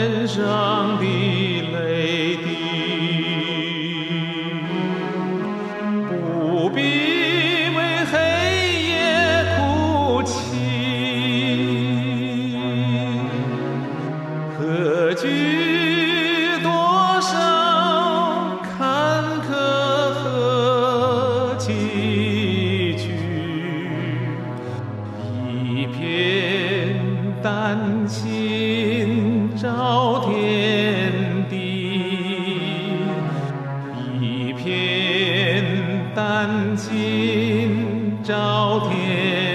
脸上的泪滴，不必为黑夜哭泣，何惧多少坎坷和崎岖，一片丹心。照天地，一片丹心照天。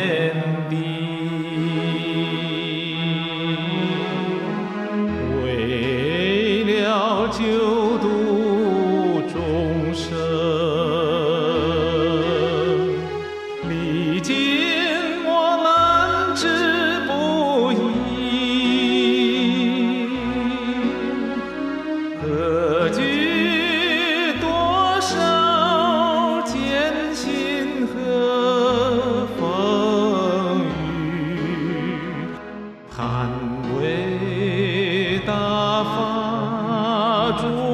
伟大法主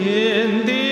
in the